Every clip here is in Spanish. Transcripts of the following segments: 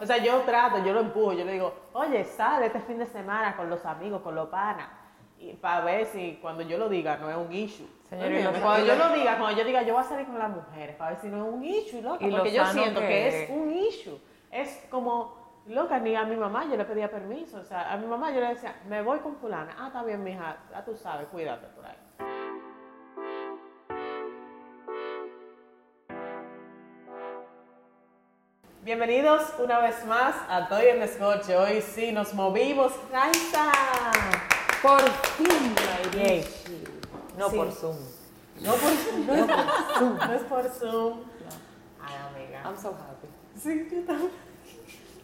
O sea, yo trato, yo lo empujo, yo le digo, oye, sale este fin de semana con los amigos, con los panas. Y para ver si cuando yo lo diga no es un issue. Señor, Oye, cuando yo lo- diga, cuando yo diga yo voy a salir con las mujeres, para ver si no es un issue, loca. Y lo Porque yo siento que... que- es un issue. Es como, loca, ni a mi mamá yo le pedía permiso. O sea, a mi mamá yo le decía, me voy con fulana. Ah, está bien, mija, ya tú sabes, cuídate por ahí. Bienvenidos una vez más a Toy en Escoche. Hoy sí nos movimos. ¡Raiza! Por fin, Yay. No Sí. por Zoom. No, por, no, es por Zoom. No es por Zoom. Ay, amiga. I'm so happy. Sí, yo también.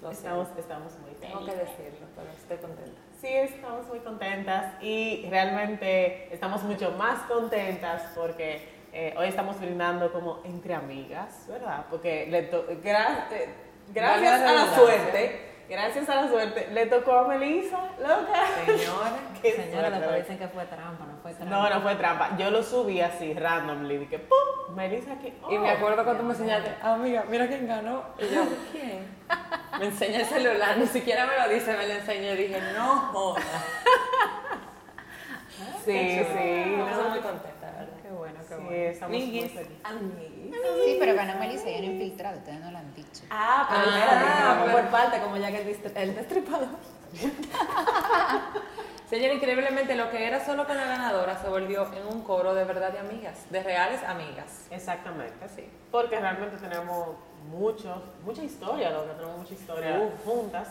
Lo sé. Estamos, estamos muy Tengo que felices. decirlo, pero estoy contenta. Sí, estamos muy contentas y realmente estamos mucho más contentas porque eh, hoy estamos brindando como entre amigas, ¿verdad? Porque le gra- eh, gracias la a la suerte, gracias a la suerte, le tocó a Melissa, loca. Señora, Señora, suerte. después dicen que fue trampa, no fue trampa. No, no fue trampa. Yo lo subí así, randomly, que ¡pum! Melissa aquí. Y me oh. acuerdo cuando me enseñaste, amiga, mira quién ganó. Y yo, ¿quién? Me enseña el celular, ni siquiera me lo dice, me lo enseñó y dije, no joda. Sí, sí. Me no. puse muy contenta. Qué bueno, qué Sí, bueno. estamos muy Amiguis, felices. amiguis. Sí, pero ganó Melissa y era infiltrado, ustedes no lo han dicho. Ah, pero Ah, espérate, por parte, como ya que el, dist- el destripador. Señor, increíblemente lo que era solo con la ganadora se volvió en un coro de verdad de amigas, de reales amigas. Exactamente, sí. Porque realmente tenemos mucho, mucha historia, lo que tenemos mucha historia juntas.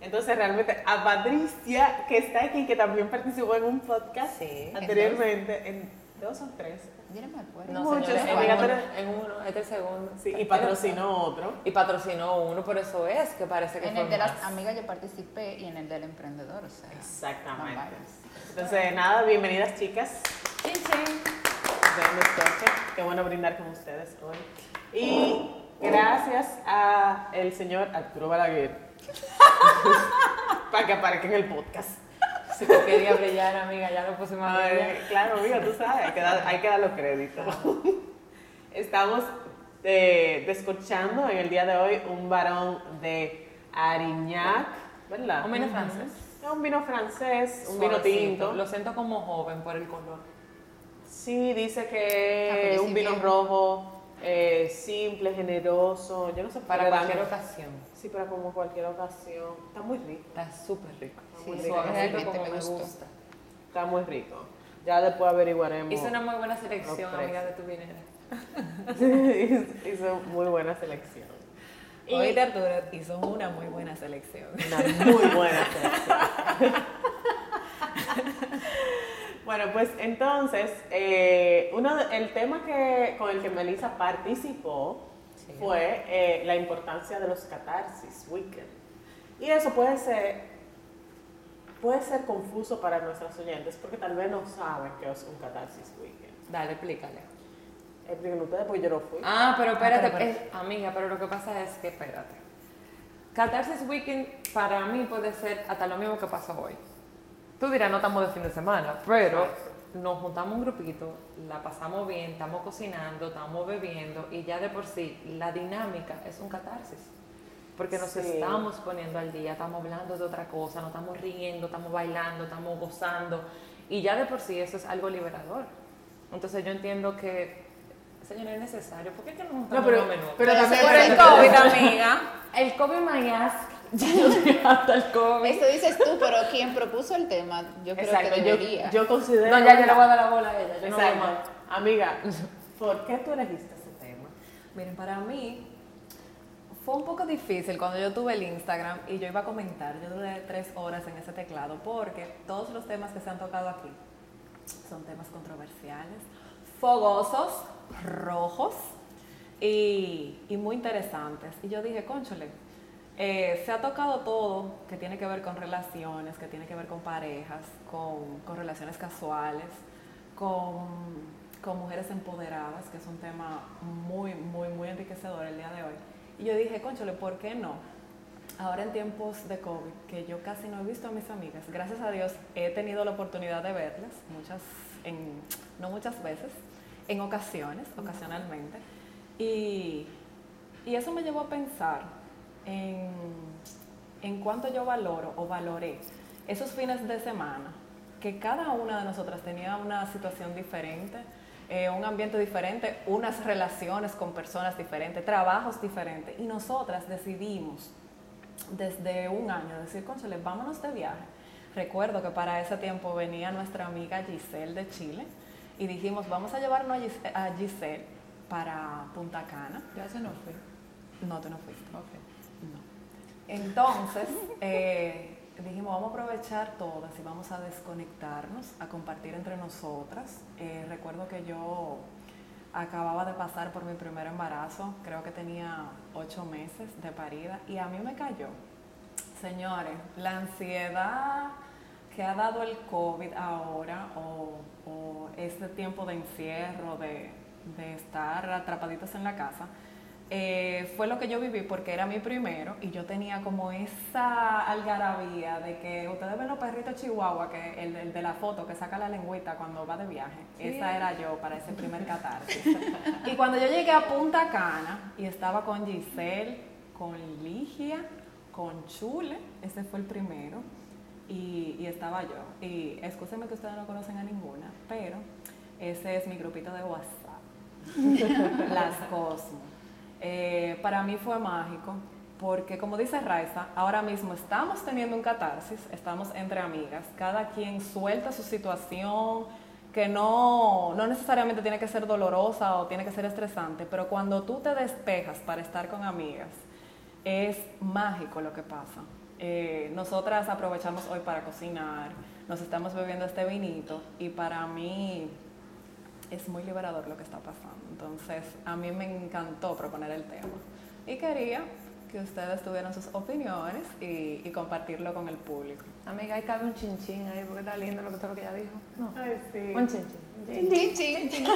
Entonces realmente a Patricia, que está aquí, que también participó en un podcast Sí. anteriormente, en dos o tres, Yo no me acuerdo. No, Muchos, señores, en, uno, pero- en uno, este es el segundo. sí, y patrocinó otro. Y patrocinó uno, por eso es que parece que En fue el de las amigas yo participé y en el del emprendedor, o sea. Exactamente. Entonces, nada, bienvenidas chicas. Chin, chin. Ven, Escoche. Qué bueno brindar con ustedes hoy. Y gracias a el señor Arturo Balaguer para que aparezca en el podcast. Si tú querías brillar, amiga, ya lo pusimos a brillar. claro, amiga, tú sabes, hay que dar, hay que dar los créditos. Estamos eh, descorchando en el día de hoy un varón de Arignac, ¿verdad? Un vino francés. Es un vino francés, un vino tinto. Lo siento como joven por el color. Sí, dice Ah, que pero un vino bien. rojo, eh, simple, generoso. Yo no sé Para cualquier ocasión. Sí, para como cualquier ocasión. Está muy rico. Está súper rico. Sí, Muy realmente como me gusta. Está muy rico. Ya después averiguaremos. Hizo una muy buena selección, amiga, de tu vinera. Hizo muy buena selección. Y Hoy de Arturo hizo una muy buena selección. una muy buena selección. bueno, pues entonces, eh, uno de- el tema que, con el que Melissa participó Sí. fue eh, la importancia de los catarsis weekend. Y eso puede ser, puede ser confuso para nuestras oyentes porque tal vez no saben qué es un catarsis weekend. Dale, explícale. Expliquen ustedes porque yo no fui. Ah, pero espérate, pero- eh, amiga, pero lo que pasa es que, espérate. Catarsis Weekend para mí puede ser hasta lo mismo que pasó hoy. Tú dirás, no estamos de fin de semana, pero nos juntamos un grupito, la pasamos bien, estamos cocinando, estamos bebiendo y ya de por sí la dinámica es un catarsis. Porque nos Sí. estamos poniendo al día, estamos hablando de otra cosa, nos estamos riendo, estamos bailando, estamos gozando y ya de por sí eso es algo liberador. Entonces yo entiendo que, señor, es necesario. ¿Por qué que juntamos No, pero- menudo? pero también- por el pero- COVID, amiga. El COVID my ass, ya yo estoy hasta el COVID. Eso dices tú, pero quien propuso el tema, yo creo Exacto, que yo, debería. yo considero... No, ya yo le voy a dar la bola a ella. Yo no voy. Amiga, ¿por qué tú elegiste ese tema? Miren, para mí fue un poco difícil cuando yo tuve el Instagram y yo iba a comentar. Yo duré tres horas en ese teclado porque todos los temas que se han tocado aquí son temas controversiales, fogosos, rojos y, y muy interesantes. Y yo dije, conchole, eh, se ha tocado todo que tiene que ver con relaciones, que tiene que ver con parejas, con, relaciones casuales, con, mujeres empoderadas, que es un tema muy, muy, muy enriquecedor el día de hoy. Y yo dije, conchole, ¿por qué no? Ahora en tiempos de COVID, que yo casi no he visto a mis amigas, gracias a Dios he tenido la oportunidad de verlas, muchas, no muchas veces, en ocasiones, ocasionalmente. Y, y eso me llevó a pensar en en cuanto yo valoro o valoré esos fines de semana, que cada una de nosotras tenía una situación diferente, eh, un ambiente diferente, unas relaciones con personas diferentes, trabajos diferentes, y nosotras decidimos desde un año decir, conchale, vámonos de viaje. Recuerdo que para ese tiempo venía nuestra amiga Giselle de Chile y dijimos, vamos a llevarnos a Gis- a Giselle para Punta Cana. Ya se nos fue. No, tú no fuiste. Ok. No. Entonces, eh, dijimos, vamos a aprovechar todas y vamos a desconectarnos, a compartir entre nosotras. Eh, recuerdo que yo acababa de pasar por mi primer embarazo, creo que tenía ocho meses de parida, y a mí me cayó. Señores, la ansiedad que ha dado el COVID ahora, o, o este tiempo de encierro, de, de estar atrapaditos en la casa, eh, fue lo que yo viví porque era mi primero y yo tenía como esa algarabía de que ustedes ven los perritos chihuahua, que el, el de la foto que saca la lengüita cuando va de viaje. Esa era yo para ese primer catarsis. y cuando yo llegué a Punta Cana y estaba con Giselle, con Ligia, con Chule, ese fue el primero, y, y estaba yo. Y escúsenme que ustedes no conocen a ninguna, pero ese es mi grupito de WhatsApp. Las Cosmo. Eh, para mí fue mágico porque, como dice Raiza, ahora mismo estamos teniendo un catarsis, estamos entre amigas, cada quien suelta su situación, que no, no necesariamente tiene que ser dolorosa o tiene que ser estresante, pero cuando tú te despejas para estar con amigas, es mágico lo que pasa. Eh, nosotras aprovechamos hoy para cocinar, nos estamos bebiendo este vinito y para mí es muy liberador lo que está pasando. Entonces, a mí me encantó proponer el tema y quería que ustedes tuvieran sus opiniones y, y compartirlo con el público. Amiga, ahí cabe un chinchín ahí porque está lindo lo que, todo lo que ella dijo. No. Ay, sí. Un chinchín. Chin, chin, chin.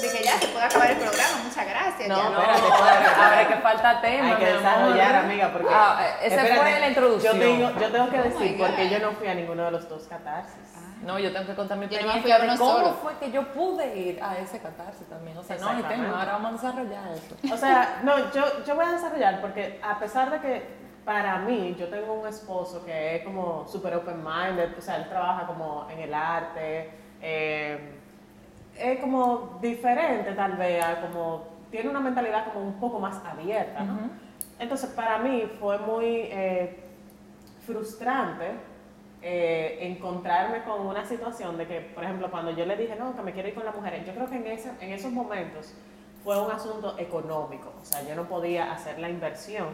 De que ya se puede acabar el programa, muchas gracias. No, ya. espérate, espérate, ahora que falta tema. Hay que amor. desarrollar, amiga, porque... Ah, ese Espérate, fue la introducción. Yo tengo, yo tengo que Oh decir, porque yo no fui a ninguno de los dos catarsis. No, yo tengo que contar mi experiencia uno cómo solo. fue que yo pude ir a ese catarsis también. O sea, no hay tema, ahora vamos a desarrollar eso. O sea, no, yo, yo voy a desarrollar porque a pesar de que para mí yo tengo un esposo que es como súper open-minded, o sea, él trabaja como en el arte, eh, es como diferente tal vez, como tiene una mentalidad como un poco más abierta, ¿no? Ujú. Entonces para mí fue muy eh, frustrante eh, encontrarme con una situación de que, por ejemplo, cuando yo le dije, no, que me quiero ir con las mujeres, yo creo que en, ese, en esos momentos fue un asunto económico, o sea, yo no podía hacer la inversión,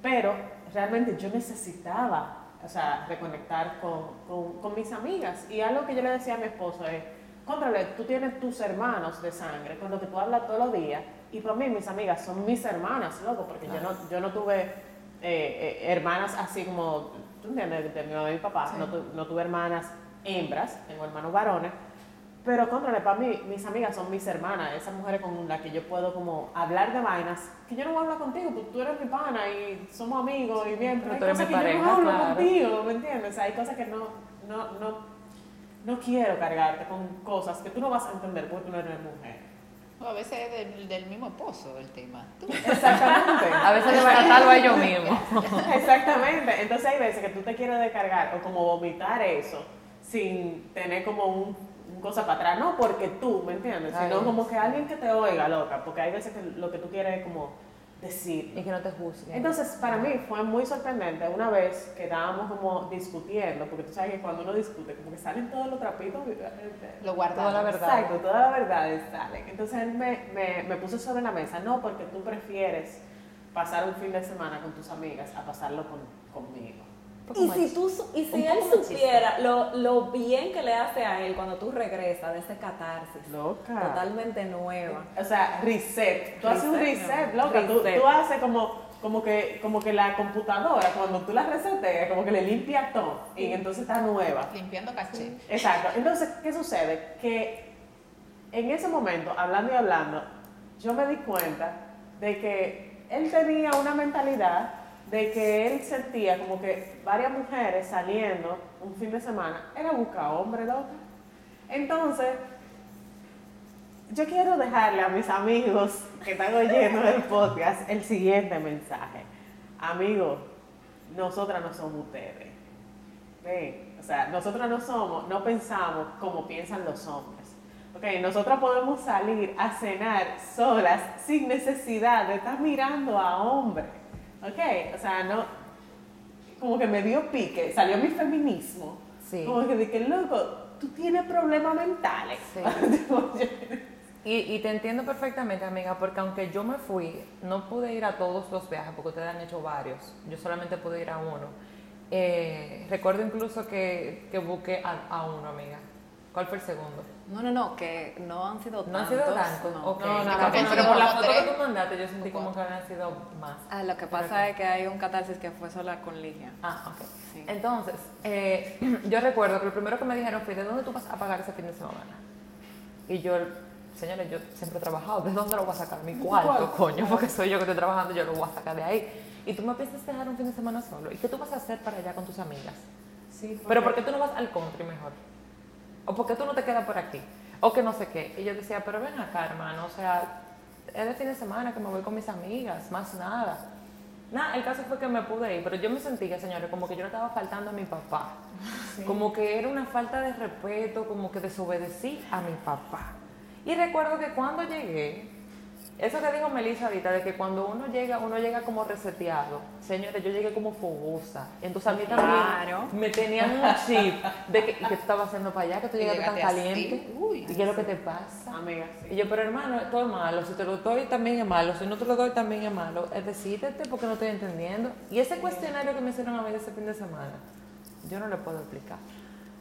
pero realmente yo necesitaba, o sea, reconectar con, con, con mis amigas. Y algo que yo le decía a mi esposo es, contrale, tú tienes tus hermanos de sangre con los que tú hablas todos los días, y para mí mis amigas son mis hermanas, loco, porque yo, no, yo no tuve eh, eh, hermanas así como, ¿tú entiendes? De mi mamá y mi papá, Sí. no, tu- no tuve hermanas hembras, tengo hermanos varones, pero contrale, para mí, mis amigas son mis hermanas, esas mujeres con las que yo puedo como hablar de vainas, que yo no voy a hablar contigo, porque tú eres mi pana y somos amigos y bien, pero hay Tú eres cosas mi que yo no pareja, hablo claro. contigo, ¿me entiendes? O sea, hay cosas que no, no, no, no quiero cargarte con cosas que tú no vas a entender porque tú no eres mujer. O a veces es del, del mismo esposo el tema. Tú- Exactamente. A veces desbaratarlo a ellos mismos. Exactamente. Entonces hay veces que tú te quieres descargar o como vomitar eso sin tener como un, un cosa para atrás. No porque tú, ¿me entiendes? Sino como que alguien que te oiga, loca. Porque hay veces que lo que tú quieres es como decir. Y que no te juzguen. Entonces, para mí fue muy sorprendente una vez que estábamos como discutiendo, porque tú sabes que cuando uno discute, como que salen todos los trapitos. Lo guardamos. Toda la verdad. Exacto, todas las verdades salen. Entonces él me, me, me puso sobre la mesa, no, porque tú prefieres pasar un fin de semana con tus amigas a pasarlo con, conmigo. Y si, tú, y si él supiera lo, lo bien que le hace a él cuando tú regresas de ese catarsis, Loca. totalmente nueva. O sea, reset. Tú haces un Reset, no. loca. Tú, Reset. tú haces como, como, que, como que la computadora, cuando tú la reseteas, como que le limpia todo y entonces está nueva. Limpiando caché. Exacto. Entonces, ¿qué sucede? Que en ese momento, hablando y hablando, yo me di cuenta de que él tenía una mentalidad de que él sentía como que varias mujeres saliendo un fin de semana era buscar hombre. Entonces, yo quiero dejarle a mis amigos que están oyendo el podcast el siguiente mensaje. Amigo, nosotras no somos ustedes. O sea, nosotras no somos, no pensamos como piensan los hombres. Ok, nosotras podemos salir a cenar solas sin necesidad de estar mirando a hombres. Ok, o sea, no, como que me dio pique, salió mi feminismo. Sí. Como que dije, loco, tú tienes problemas mentales. Y, y te entiendo perfectamente, amiga, porque aunque yo me fui, no pude ir a todos los viajes, porque ustedes han hecho varios. Yo solamente pude ir a uno. Eh, recuerdo incluso que, que busqué a, a uno, amiga. ¿Cuál fue el segundo? No, no, no, que no han sido tantos. No han sido tantos. no. Ok. No, no, Ah, no, pero por la foto tres. que tú mandaste, yo sentí como que habían sido más. Ah, lo que pasa es que hay un catarsis que fue sola con Ligia. Ah, ok. Sí. Entonces, eh, yo recuerdo que lo primero que me dijeron fue, ¿de dónde tú vas a pagar ese fin de semana? Y yo, señores, yo siempre he trabajado, ¿de dónde lo voy a sacar? Mi cuarto, coño, porque soy yo que estoy trabajando, yo lo voy a sacar de ahí. Y tú me piensas dejar un fin de semana solo. ¿Y qué tú vas a hacer para allá con tus amigas? Sí, Pero ¿por qué tú no vas al country mejor? ¿O por qué tú no te quedas por aquí? O que no sé qué. Y yo decía, pero ven acá, hermano, o sea, es de fin de semana que me voy con mis amigas, más nada. Nada, el caso fue que me pude ir, pero yo me sentía, señores, como que yo le estaba faltando a mi papá. Como que era una falta de respeto, como que desobedecí a mi papá. Y recuerdo que cuando llegué, eso que dijo Melissa ahorita, de que cuando uno llega, uno llega como reseteado. Señores, yo llegué como fogosa. Entonces a mí también Claro. me tenían un chip de que, ¿y qué tú estabas haciendo para allá? Que tú llegaste tan caliente. Uy, ¿Y qué es lo que te pasa? Amiga, Y yo, pero hermano, todo es malo. Si te lo doy también es malo. Si no te lo doy también es malo. Es decídete porque no estoy entendiendo. Y ese cuestionario que me hicieron a mí ese fin de semana, yo no le puedo explicar.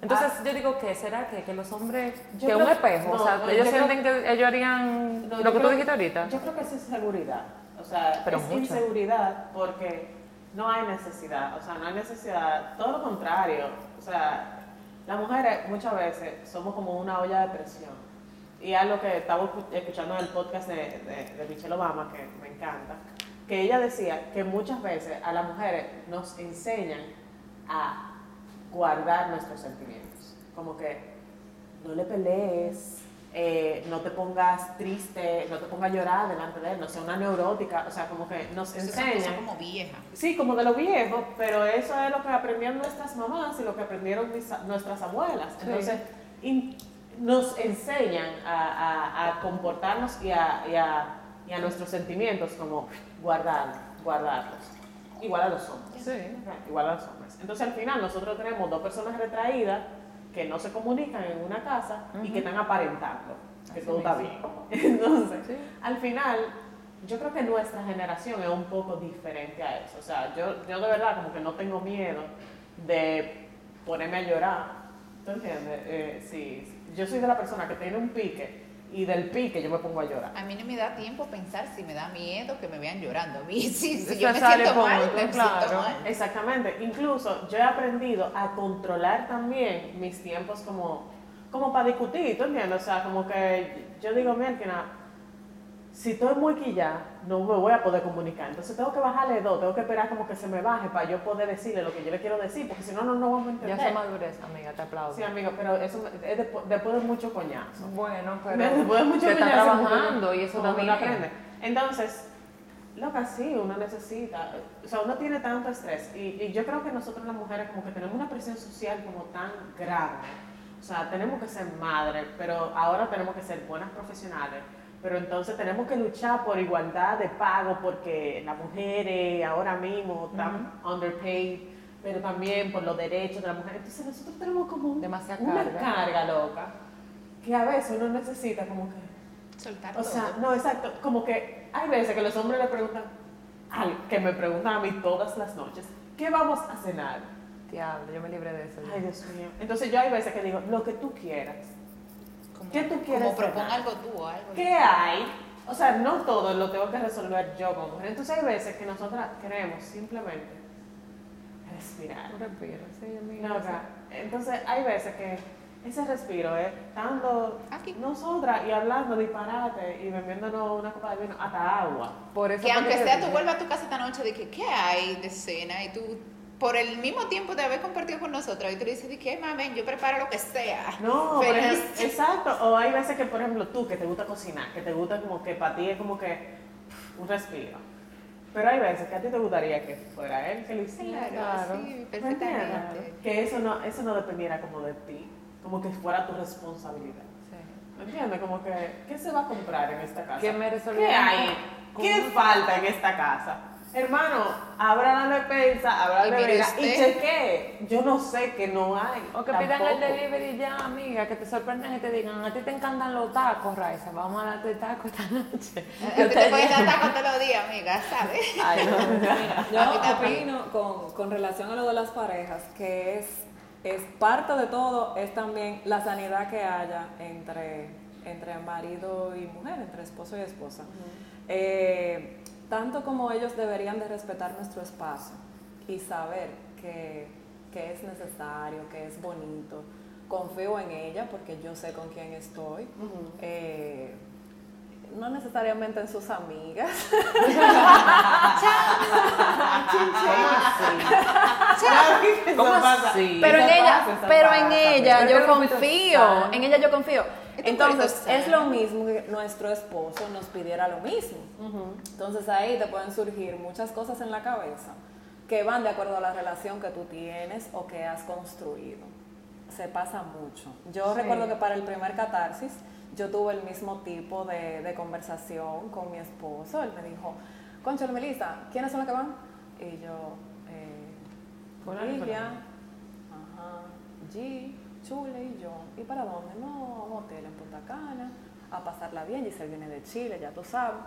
Entonces yo digo, ¿qué será que, que los hombres, Yo que creo- un espejo, no, o sea, no, ellos yo creo- sienten que ellos harían No, lo que tú dijiste ahorita? Yo creo que es inseguridad. O sea, Pero es mucho. inseguridad porque no hay necesidad. O sea, no hay necesidad. Todo lo contrario. O sea, las mujeres muchas veces somos como una olla de presión. Y algo que estaba escu- escuchando en el podcast de, de, de Michelle Obama, que me encanta, que ella decía que muchas veces a las mujeres nos enseñan a guardar nuestros sentimientos. Como que no le pelees, eh, no te pongas triste, no te pongas a llorar delante de él, no sea una neurótica, o sea, como que nos enseñan. como vieja. Sí, como de lo viejo, pero eso es lo que aprendieron nuestras mamás y lo que aprendieron mis- nuestras abuelas. Sí. Entonces, in- nos enseñan a, a- a comportarnos y a, y a- y a nuestros sentimientos como guardar, guardarlos. Igual a los hombres. Sí. Igual a los hombres. Entonces, al final, nosotros tenemos dos personas retraídas que no se comunican en una casa y que están aparentando que Así todo está bien. Entonces, Sí. al final, yo creo que nuestra generación es un poco diferente a eso. O sea, yo, yo de verdad como que no tengo miedo de ponerme a llorar. ¿Tú entiendes? Eh, sí, yo soy de la persona que tiene un pique y del pique yo me pongo a llorar. A mí no me da tiempo pensar si me da miedo que me vean llorando. A mí, si, yo me siento mal, me claro. siento mal. Exactamente. Incluso yo he aprendido a controlar también mis tiempos como, como para discutir, ¿tú entiendes? O sea, como que yo digo, mira, si estoy muy quillada, no me voy a poder comunicar. Entonces tengo que bajarle dos, tengo que esperar como que se me baje para yo poder decirle lo que yo le quiero decir, porque si no, no, no vamos a Ya entender. sé madurez, amiga, te aplaudo. Sí, amigo, pero eso es después, después de mucho coñazo. Bueno, pero Después de mucho se está coñazo, que trabajando y eso que también uno aprende. Entonces, loca, sí, uno necesita, o sea, uno tiene tanto estrés y, y yo creo que nosotros las mujeres como que tenemos una presión social como tan grande. O sea, tenemos que ser madres, pero ahora tenemos que ser buenas profesionales. Pero entonces tenemos que luchar por igualdad de pago porque las mujeres ahora mismo están underpaid, pero también por los derechos de la mujer. Entonces nosotros tenemos como un- Demasiada una carga. carga loca que a veces uno necesita como que Soltar o todo. sea, no, exacto. Como que hay veces que los hombres le preguntan, al, que me preguntan a mí todas las noches, ¿qué vamos a cenar? Diablo, yo me libré de eso. Ay, Dios mío. Entonces yo hay veces que digo, lo que tú quieras. ¿Qué tú quieres Como propon cenar? algo tú o algo. ¿Qué hay? O sea, no todo lo tengo que resolver yo como mujer. Entonces hay veces que nosotras queremos simplemente respirar. Un respiro, sí, amiga. No. Entonces hay veces que ese respiro es estando Aquí. nosotras y hablando disparate y bebiéndonos una copa de vino, hasta agua. Por eso Que aunque sea tú vuelvas a tu casa esta noche de que qué hay de cena y tú por el mismo tiempo de haber compartido con nosotros y tú le dices de que mamen yo preparo lo que sea No, ejemplo, exacto. O hay veces que, por ejemplo, tú que te gusta cocinar, que te gusta como que para ti es como que un respiro. Pero hay veces que a ti te gustaría que fuera él que lo hiciera. Claro, sí, ¿Me entiendes? perfectamente. Que eso no, eso no dependiera como de ti, como que fuera tu responsabilidad. ¿Me entiendes? Como que, ¿qué se va a comprar en esta casa? Que me ¿Qué hay? ¿Qué falta en esta casa? Hermano, abra la despensa, abra la nevera y chequee. Yo no sé que no hay. O que pidan el delivery ya, amiga, que te sorprendan y te digan, a ti te encantan los tacos, Raiza, vamos a darte tacos esta noche. A ti te puedes dar tacos todos los días, amiga, ¿sabes? Ay, no. Yo opino con, con relación a lo de las parejas que es, es parte de todo, es también la sanidad que haya entre, entre marido y mujer, entre esposo y esposa. Eh, tanto como ellos deberían de respetar nuestro espacio y saber que, que es necesario, que es bonito. Confío en ella porque yo sé con quién estoy. Eh, no necesariamente en sus amigas. Pero en ella, pero en ella yo confío, en ella yo confío. Entonces es lo mismo que nuestro esposo nos pidiera lo mismo. Entonces ahí te pueden surgir muchas cosas en la cabeza que van de acuerdo a la relación que tú tienes o que has construido. Se pasa mucho. Yo Sí. recuerdo que para el primer catarsis yo tuve el mismo tipo de, de conversación con mi esposo. Él me dijo, Concha, Melissa, ¿quiénes son los que van? Y yo, eh, fulano. ajá, G, Chule y yo. ¿Y para dónde? No, a un hotel en Punta Cana, a pasarla bien. Giselle viene de Chile, ya tú sabes.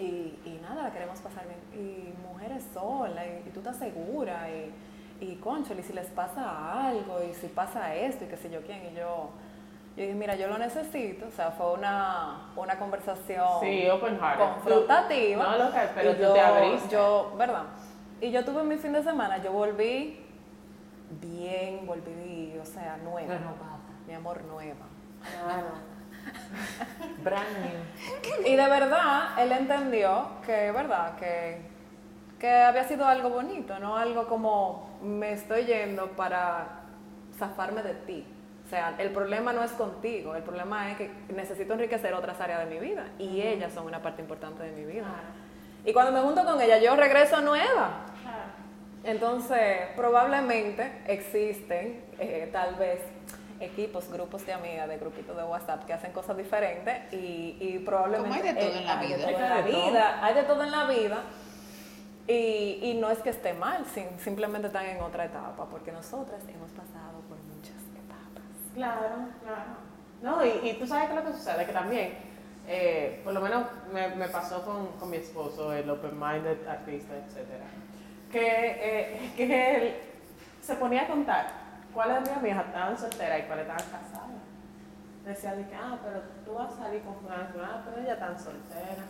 Y, y nada, la queremos pasar bien. Y mujeres solas, y, y tú estás segura, y, y conchole, y si les pasa algo, y si pasa esto, y qué sé yo quién, y yo, yo dije, mira, yo lo necesito, o sea, fue una, una conversación Sí, open heart. confrontativa. No, lo que, pero y tú yo, te abriste. Yo, ¿verdad? Y yo tuve mi fin de semana, yo volví bien, volví, o sea, nueva. Renovada. Mi amor, nueva. Claro. Brand new. Y de verdad, él entendió que, verdad, que, que había sido algo bonito, no algo como me estoy yendo para zafarme de ti. O sea, el problema no es contigo, el problema es que necesito enriquecer otras áreas de mi vida y ellas son una parte importante de mi vida. Y cuando me junto con ella, yo regreso nueva. Entonces, probablemente existen, eh, tal vez, equipos, grupos de amigas, de grupitos de WhatsApp que hacen cosas diferentes y, y probablemente... Como hay de todo eh, en la hay de vida. todo en Hay la de todo. vida, hay de todo en la vida. Y, y no es que esté mal, sim- simplemente están en otra etapa, porque nosotras hemos pasado. Claro, claro. No, y, y tú sabes que lo que sucede, que también, eh, por lo menos me, me pasó con, con mi esposo, el open-minded artista, etcétera, que, eh, que él se ponía a contar cuáles de mis amigas estaban solteras y cuáles estaban casadas. Decía de que, ah, pero tú vas a salir con fulano fulano, pero ella tan soltera.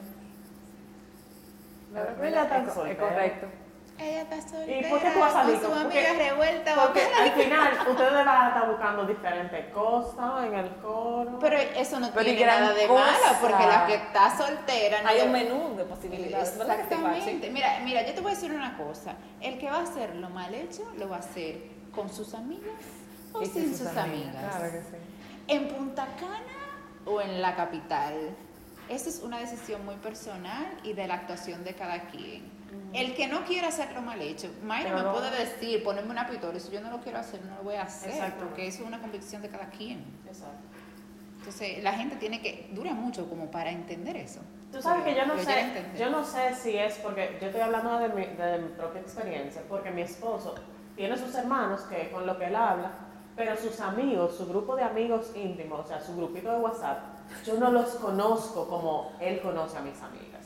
Pero ella tan Es es soltera. correcto. Ella está soltera. ¿Y por qué tú vas a salir con su amiga porque- revuelta. Porque al final ustedes van a estar buscando diferentes cosas en el coro. Pero eso no Pero tiene nada de cosa. malo, porque la que está soltera no Hay un menú de posibilidades. Exactamente. Mira, mira, yo te voy a decir una cosa. El que va a hacer lo mal hecho, lo va a hacer con sus amigas o Y sin sus, amigas. Claro que sí. En Punta Cana o en la capital. Esa es una decisión muy personal y de la actuación de cada quien. El que no quiera hacerlo mal hecho, Mayra Pero me puede decir, ponerme una pistola, si yo no lo quiero hacer, no lo voy a hacer, Exacto. porque eso es una convicción de cada quien. Exacto. Entonces, la gente tiene que, dura mucho como para entender eso. Tú sabes que yo no sé, yo no sé si es porque yo estoy hablando de mi, de mi propia experiencia, porque mi esposo tiene sus hermanos que con lo que él habla, pero sus amigos, su grupo de amigos íntimos, o sea, su grupito de WhatsApp, yo no los conozco como él conoce a mis amigas.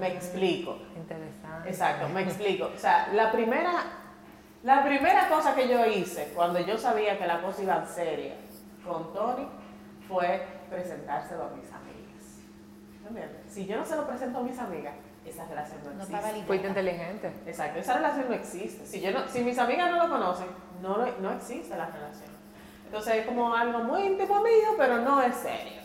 Me explico. Interesante. Exacto, me explico. O sea, la primera, la primera cosa que yo hice cuando yo sabía que la cosa iba en seria con Tony fue presentárselo a mis amigas. ¿Entiendes? Si yo no se lo presento a mis amigas, esa relación no No existe. Fuiste inteligente. Exacto, esa relación no existe. Si, yo no, si mis amigas no lo conocen, no, lo- no existe la relación. Entonces es como algo muy íntimo mío, pero no es serio.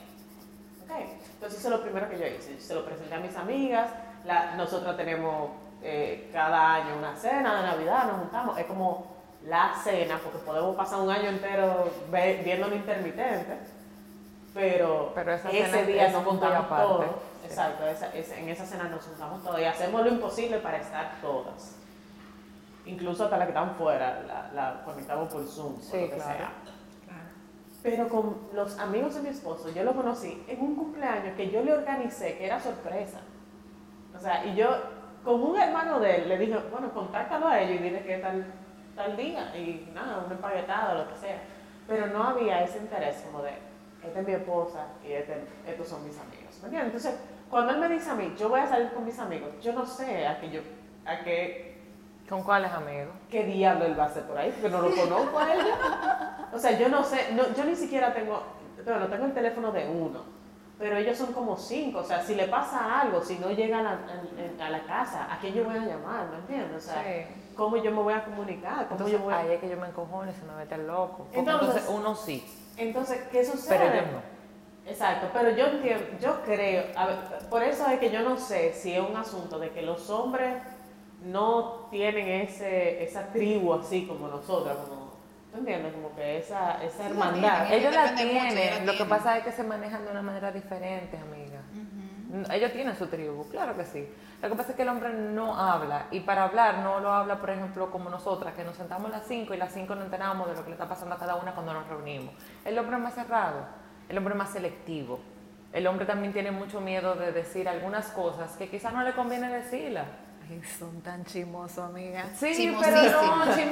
¿Ok? Entonces eso es lo primero que yo hice. Se lo presenté a mis amigas. La, nosotros tenemos eh, cada año una cena de Navidad, nos juntamos. Es como la cena, porque podemos pasar un año entero ve- viéndolo intermitente. Pero, Pero esa ese cena día es nos juntamos todos. exacto, esa- esa- en esa cena nos juntamos todas y hacemos lo imposible para estar todas. Incluso hasta las que están fuera, la, la conectamos por Zoom, Sí, o lo que claro. sea. Pero con los amigos de mi esposo, yo lo conocí en un cumpleaños que yo le organicé, que era sorpresa. O sea, y yo, con un hermano de él, le dije, bueno, contáctalo a ellos y dile que tal, tal día, y nada, un empaquetado, lo que sea. Pero no había ese interés como de, esta es mi esposa y este- estos son mis amigos. ¿Me entiendes? Entonces, cuando él me dice a mí, yo voy a salir con mis amigos, yo no sé a qué yo, a qué ¿Con cuáles amigos? ¿qué diablo él va a hacer por ahí? Porque no lo conozco a él. O sea, yo no sé, no, yo ni siquiera tengo, bueno, tengo el teléfono de uno, pero ellos son como cinco. O sea, si le pasa algo, si no llegan a, a- a la casa, ¿a quién yo voy a llamar? ¿Me entiendes? O sea, Sí. ¿cómo yo me voy a comunicar? ¿Cómo Entonces, yo voy a... ahí es que yo me encojono y se me mete el loco. Entonces- entonces, uno sí, Entonces, ¿qué sucede? pero yo no. Exacto, pero yo entiendo, yo creo, a ver, por eso es que yo no sé si es un asunto de que los hombres no tienen ese, esa tribu así como nosotras, como, ¿tú entiendes? Como que esa, hermandad. Ellos la depende mucho, ellos tienen, lo que pasa es que se manejan de una manera diferente, amiga. Ujú. Ellos tienen su tribu, claro que sí. Lo que pasa es que el hombre no habla y para hablar no lo habla, por ejemplo, como nosotras, que nos sentamos a las 5 y las 5 no enteramos de lo que le está pasando a cada una cuando nos reunimos. El hombre es más cerrado, el hombre es más selectivo. El hombre también tiene mucho miedo de decir algunas cosas que quizás no le conviene decirlas. Ay, son tan chimosos, amiga. Sí, pero no, sí.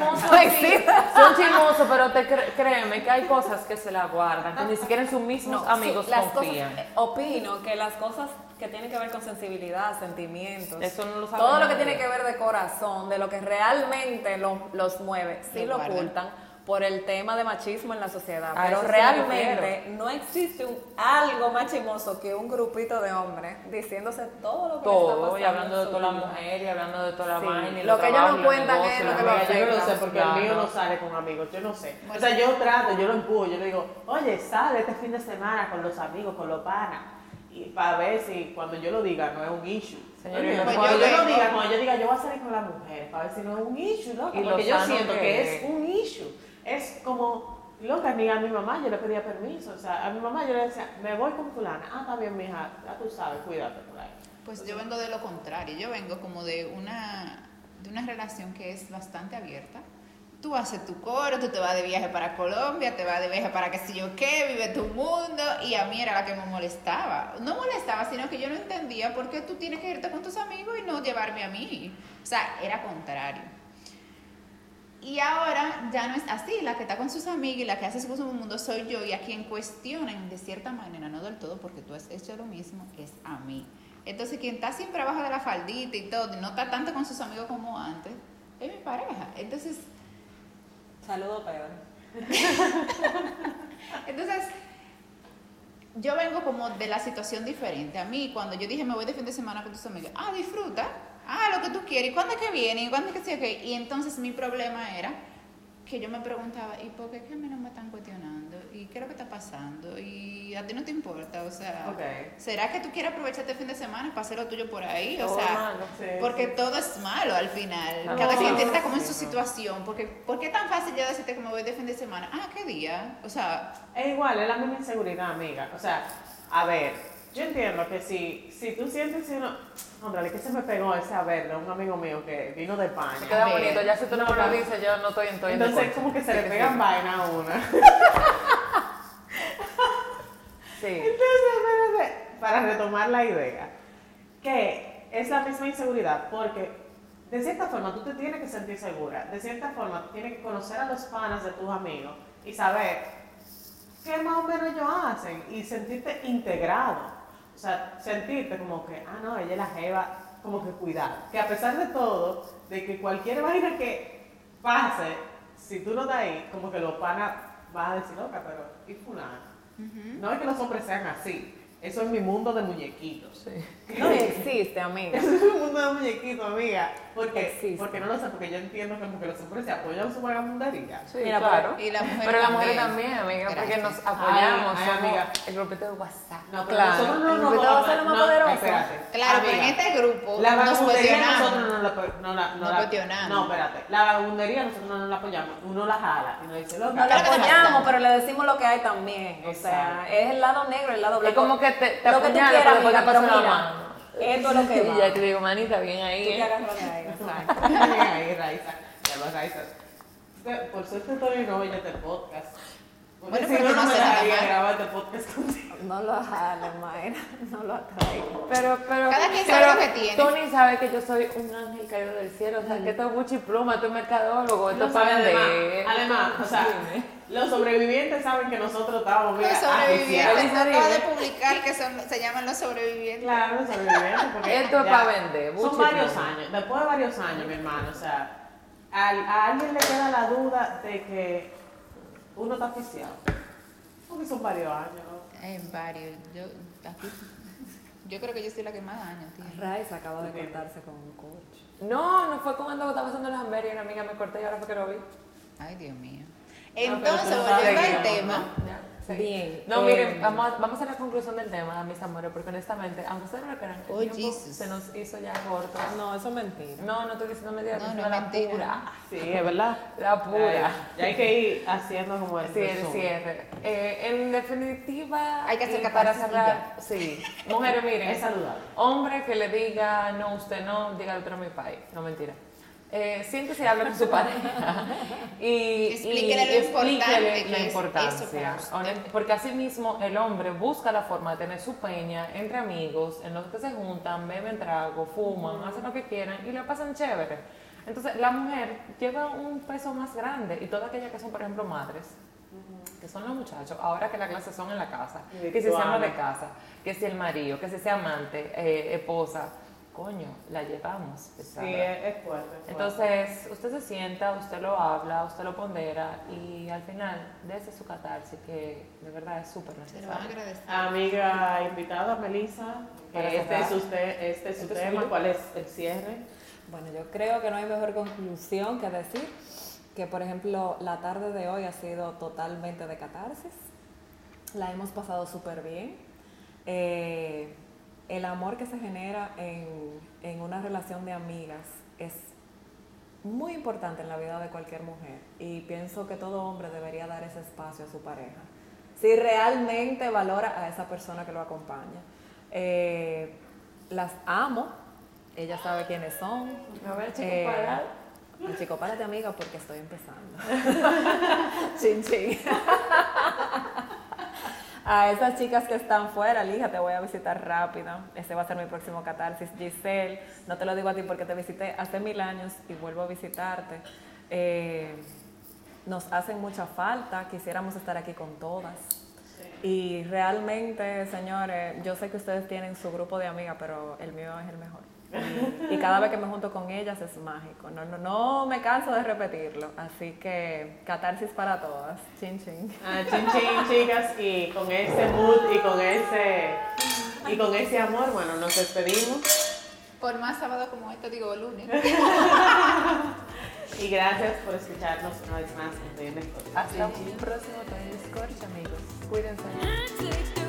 Son chismosos, pero te cre- créeme que hay cosas que se la guardan, que ni siquiera en sus mismos No, amigos sí, las confían. cosas- eh, opino que las cosas que tienen que ver con sensibilidad, sentimientos, Eso no lo sabe todo lo que tiene que ver de corazón, de lo que realmente lo- los mueve, sí Lo lo guardan. ocultan por el tema de machismo en la sociedad. A Pero realmente no existe un- algo más chimoso que un grupito de hombres diciéndose todo lo que le está todo, pasando y hablando de toda la mujer, y hablando de toda la Sí. vaina. y Lo los que ellos no cuentan es lo la que lo vaina. yo no lo sé afecta. porque el mío no sale con amigos, yo no sé. O sea, yo trato, yo lo empujo, yo le digo, oye, sale este fin de semana con los amigos, con los panas. Y para ver si cuando yo lo diga no es un issue. Pues cuando yo yo, lo diga, cuando yo diga yo voy a salir con la mujer, para ver si no es un issue, lo Porque yo siento que, que es un issue. Es como, loca, ni a mi mamá yo le pedía permiso. O sea, a mi mamá yo le decía, me voy con fulana. Ah, está bien, mija, ya tú sabes, cuídate por ahí. Pues yo vengo de lo contrario, yo vengo como de una, de una relación que es bastante abierta. Tú haces tu coro, tú te vas de viaje para Colombia, te vas de viaje para qué sé yo qué, vive tu mundo, y a mí era la que me molestaba. No molestaba, sino que yo no entendía por qué tú tienes que irte con tus amigos y no llevarme a mí. O sea, era contrario. Y ahora ya no es así, la que está con sus amigos y la que hace su cosa en el mundo soy yo y a quien cuestionan de cierta manera, no del todo porque tú has hecho lo mismo, es a mí. Entonces quien está siempre abajo de la faldita y todo, y no está tanto con sus amigos como antes, es mi pareja. Entonces, Saludos, peor. entonces yo vengo como de la situación diferente. A mí cuando yo dije me voy de fin de semana con tus amigos, ah, disfruta, ah, lo que tú quieres, ¿y cuándo es que viene? ¿Y cuándo es que sí? ok? Y entonces mi problema era que yo me preguntaba, ¿y por qué es que a mí no me están cuestionando? ¿Y qué es lo que está pasando? ¿Y a ti no te importa? O sea, Ok. ¿será que tú quieres aprovechar este fin de semana para hacer lo tuyo por ahí? O Todo sea, malo. Sí, porque sí. todo es malo al final. No, Cada quien está como en su situación. Porque, ¿Por qué es tan fácil yo decirte que me voy de fin de semana? Ah, ¿qué día? O sea, Es igual, es la misma inseguridad, amiga. O sea, a ver, yo entiendo que si, si tú sientes si uno. Hombre, que se me pegó ese a ver de un amigo mío que vino de Se España. queda A ver. bonito, ya si tú no, me lo dices, yo no estoy en en Entonces, desacuerdo. como que se le pegan sí. vaina a una. Sí. Entonces, para retomar la idea, que es la misma inseguridad, porque de cierta forma tú te tienes que sentir segura, de cierta forma tú tienes que conocer a los panas de tus amigos y saber qué más o menos ellos hacen y sentirte integrado. O sea, sentirte como que, ah, no, ella es la jeva, como que cuidado. Que a pesar de todo, de que cualquier vaina que pase, si tú no estás ahí, como que los panas van a decir, loca, pero ¿y fulano? No es que los hombres sean así. Eso es mi mundo de muñequitos. No existe, amiga. Eso es mi mundo de muñequitos, amiga. Porque, Existe. porque no lo sé, porque yo entiendo que como que los hombres se apoyan en su vagamundería. Sí, Mira, claro. y la mujer Pero las mujeres también. también, amiga, porque nos apoyamos. Ay, ay, somos amiga. el grupito de WhatsApp. No, pero Claro. nosotros no El nos grupito ser lo más no, poderoso. espérate. claro, pero en Amiga, este grupo La nos vagabundería nosotros no la, no la, no Nos la- cuestionamos. No, espérate. La vagabundería nosotros no la apoyamos. Uno la jala y nos dice, loca. No que apoyamos, pero le decimos lo que hay también. O sea, es el lado negro, el lado Es blanco. como que te, te Lo que tú quieras, pero te esto es lo que Y va. ya te digo, manita, bien Tú ahí. te ¿eh? agarras de ahí. Exacto. Ahí, Raiza. Ya lo Raiza. Por suerte Tony no oye este podcast. Bueno, si pero no, no grabar este podcast contigo. No lo jales, Mayra. No lo atraigas. Pero, pero, Cada quien pero sabe lo que tiene. Tony sabe que yo soy un ángel caído del cielo, o sea, que esto es pluma, esto es mercadólogo, esto es para vender. además, además, o sea, los sobrevivientes saben que nosotros estamos mira, Los sobrevivientes. Acabo de publicar que son, se llaman los sobrevivientes. Claro, los sobrevivientes. Porque Esto es ya pa' vender, Son varios pluma. años. Después de varios años, mi hermano, o sea, a alguien le queda la duda de que uno está oficiado. Porque son varios años. En varios. Yo, aquí, yo creo que yo soy la que más años tiene. Raiza acaba de cortarse con un coach. No, no fue cuando estaba haciendo las hamburguesas y una amiga me corté y ahora fue que lo vi. Ay, Dios mío. pero Entonces, volviendo al no, tema. Ya, sí. Bien, No, eh, miren, vamos, a- vamos a la conclusión del tema, mis amores, porque honestamente, aunque ustedes no lo crean, Oh, se nos hizo ya corto. No, eso es mentira. No, no estoy diciendo mentira, No, no la mentira. pura. Sí, es verdad. La pura. Ya, ya hay que ir haciendo como el Sí, el cierre. Eh, en definitiva, Hay que hacer para cerrar, sí. Mujeres, miren, Es saludable. hombre que le diga no, usted no, diga otro mi país. No, mentira. Eh, siéntese y hable con su pareja. y, Explíquele y lo importante explíquele que la importancia. Porque así mismo el hombre busca la forma de tener su peña entre amigos, en los que se juntan, beben trago, fuman, hacen lo que quieran y lo pasan chévere. Entonces la mujer lleva un peso más grande y todas aquellas que son, por ejemplo, madres, que son los muchachos, ahora que las clases son en la casa, que si se ama de casa, que si el marido, que si sea amante, eh, esposa, coño, la llevamos. pesada. Sí, es, es fuerte. es fuerte. Entonces, usted se sienta, usted lo habla, usted lo pondera y al final, dése su catarsis, que de verdad es súper Se lo necesario. agradecer. Amiga invitada, Melissa, este es, usted, este es su Este es tema, suyo. ¿cuál es el cierre? Bueno, yo creo que no hay mejor conclusión que decir que, por ejemplo, la tarde de hoy ha sido totalmente de catarsis. La hemos pasado súper bien. Eh, el amor que se genera en, en una relación de amigas es muy importante en la vida de cualquier mujer y pienso que todo hombre debería dar ese espacio a su pareja. Si realmente valora a esa persona que lo acompaña. Eh, las amo, ella sabe quiénes son. A ver, chico, Eh, para. chico, párate amiga porque estoy empezando. chin, chin. A esas chicas que están fuera, Lija, te voy a visitar rápido. Ese va a ser mi próximo catarsis. Giselle, no te lo digo a ti porque te visité hace mil años y vuelvo a visitarte. Eh, nos hacen mucha falta, quisiéramos estar aquí con todas. Y realmente, señores, yo sé que ustedes tienen su grupo de amigas, pero el mío es el mejor. Y, cada vez que me junto con ellas es mágico. No, no, no me canso de repetirlo. Así que catarsis para todas. Chin chin. Ah, chin chin, chicas, y con ese mood y con ese y con ese amor, bueno, nos despedimos. Por más sábado como este, digo lunes. Y gracias por escucharnos una vez más en. Hasta un próximo Tony Scorch, amigos. Cuídense.